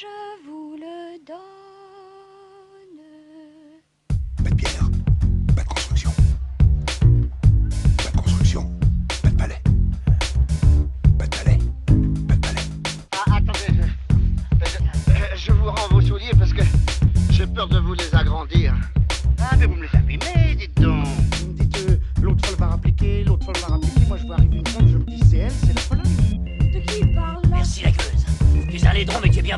je vous le donne. Pas de pierre, pas de construction. Pas de construction, pas de palais. Pas de palais, pas de palais. Ah, attendez, je, je- je vous rends vos souliers parce que j'ai peur de vous les agrandir. Ah, mais vous me les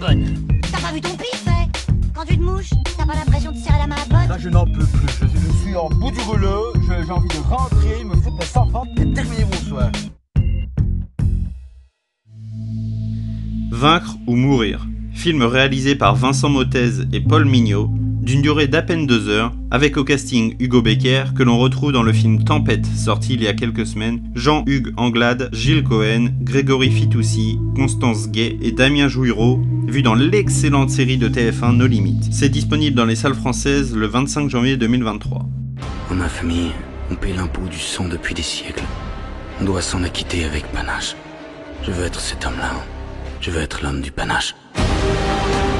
bonne. T'as pas vu ton pif, hein Quand tu te mouches, t'as pas l'impression de serrer la main à pote Là, je n'en peux plus. Je, je suis en bout du rouleau. J'ai envie de rentrer, me foutre mes sans et terminer mon soir. Vaincre ou mourir? Film réalisé par Vincent Mottez et Paul Mignot, d'une durée d'à peine deux heures, avec au casting Hugo Becker, que l'on retrouve dans le film Tempête, sorti il y a quelques semaines, Jean-Hugues Anglade, Gilles Cohen, Grégory Fitoussi, Constance Gay et Damien Jouireau, vu dans l'excellente série de TF1 No Limites. C'est disponible dans les salles françaises le 25 janvier 2023. En ma famille, on paie l'impôt du sang depuis des siècles. On doit s'en acquitter avec panache. Je veux être cet homme-là. Je veux être l'homme du panache. «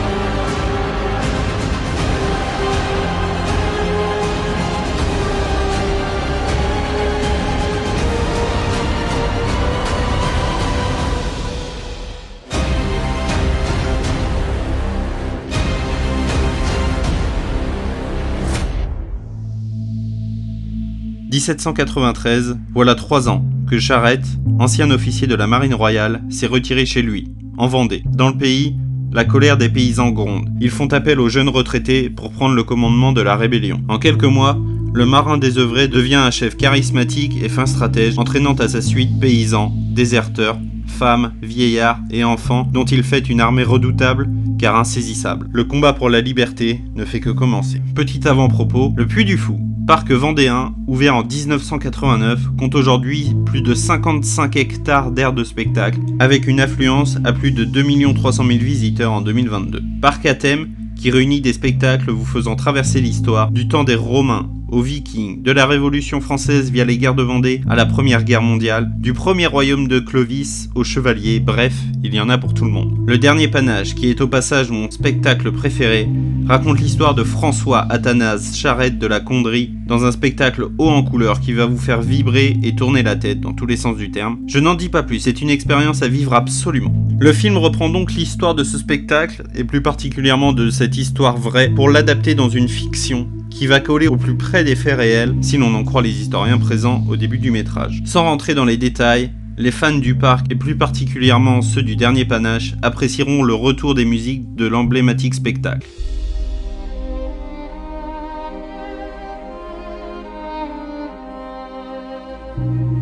1793, voilà trois ans que Charette, ancien officier de la marine royale, s'est retiré chez lui, en Vendée. Dans le pays, la colère des paysans gronde. Ils font appel aux jeunes retraités pour prendre le commandement de la rébellion. En quelques mois, le marin désœuvré devient un chef charismatique et fin stratège, entraînant à sa suite paysans, déserteurs, femmes, vieillards et enfants dont il fait une armée redoutable car insaisissable. Le combat pour la liberté ne fait que commencer. Petit avant-propos, le Puy du Fou, parc vendéen, ouvert en 1989, compte aujourd'hui plus de 55 hectares d'aires de spectacle, avec une affluence à plus de 2 300 000 visiteurs en 2022. Parc à thème qui réunit des spectacles vous faisant traverser l'histoire du temps des Romains aux Vikings, de la Révolution française via les guerres de Vendée à la Première Guerre mondiale, du premier royaume de Clovis aux Chevaliers, bref, il y en a pour tout le monde. Le dernier panache, qui est au passage mon spectacle préféré, raconte l'histoire de François Athanase Charette de la Condrie dans un spectacle haut en couleur qui va vous faire vibrer et tourner la tête dans tous les sens du terme. Je n'en dis pas plus, c'est une expérience à vivre absolument. Le film reprend donc l'histoire de ce spectacle, et plus particulièrement de cette histoire vraie, pour l'adapter dans une fiction qui va coller au plus près des faits réels, si l'on en croit les historiens présents au début du métrage. Sans rentrer dans les détails, les fans du parc, et plus particulièrement ceux du dernier panache, apprécieront le retour des musiques de l'emblématique spectacle.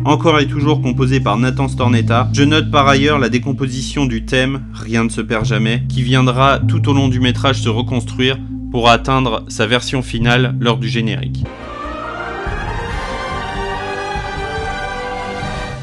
Encore et toujours composé par Nathan Stornetta, je note par ailleurs la décomposition du thème, rien ne se perd jamais, qui viendra tout au long du métrage se reconstruire pour atteindre sa version finale lors du générique.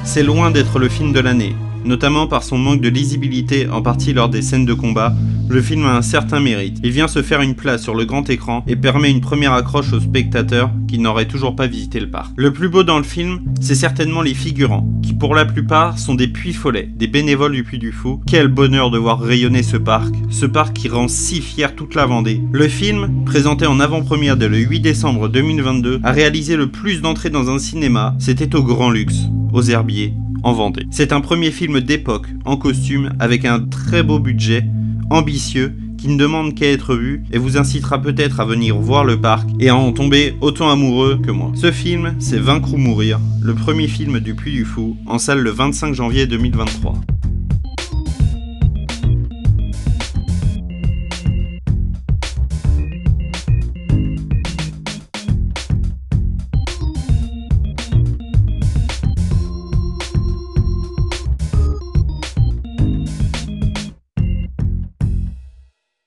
C'est loin d'être le film de l'année, notamment par son manque de lisibilité en partie lors des scènes de combat, le film a un certain mérite. Il vient se faire une place sur le grand écran et permet une première accroche aux spectateurs qui n'auraient toujours pas visité le parc. Le plus beau dans le film, c'est certainement les figurants, pour la plupart sont des puits follets, des bénévoles du Puy du Fou. Quel bonheur de voir rayonner ce parc, ce parc qui rend si fier toute la Vendée. Le film, présenté en avant-première dès le 8 décembre 2022, a réalisé le plus d'entrées dans un cinéma, c'était au Grand Luxe, aux Herbiers, en Vendée. C'est un premier film d'époque, en costume, avec un très beau budget, ambitieux, qui ne demande qu'à être vu et vous incitera peut-être à venir voir le parc et à en tomber autant amoureux que moi. Ce film, c'est Vaincre ou mourir, le premier film du Puy du Fou, en salle le 25 janvier 2023.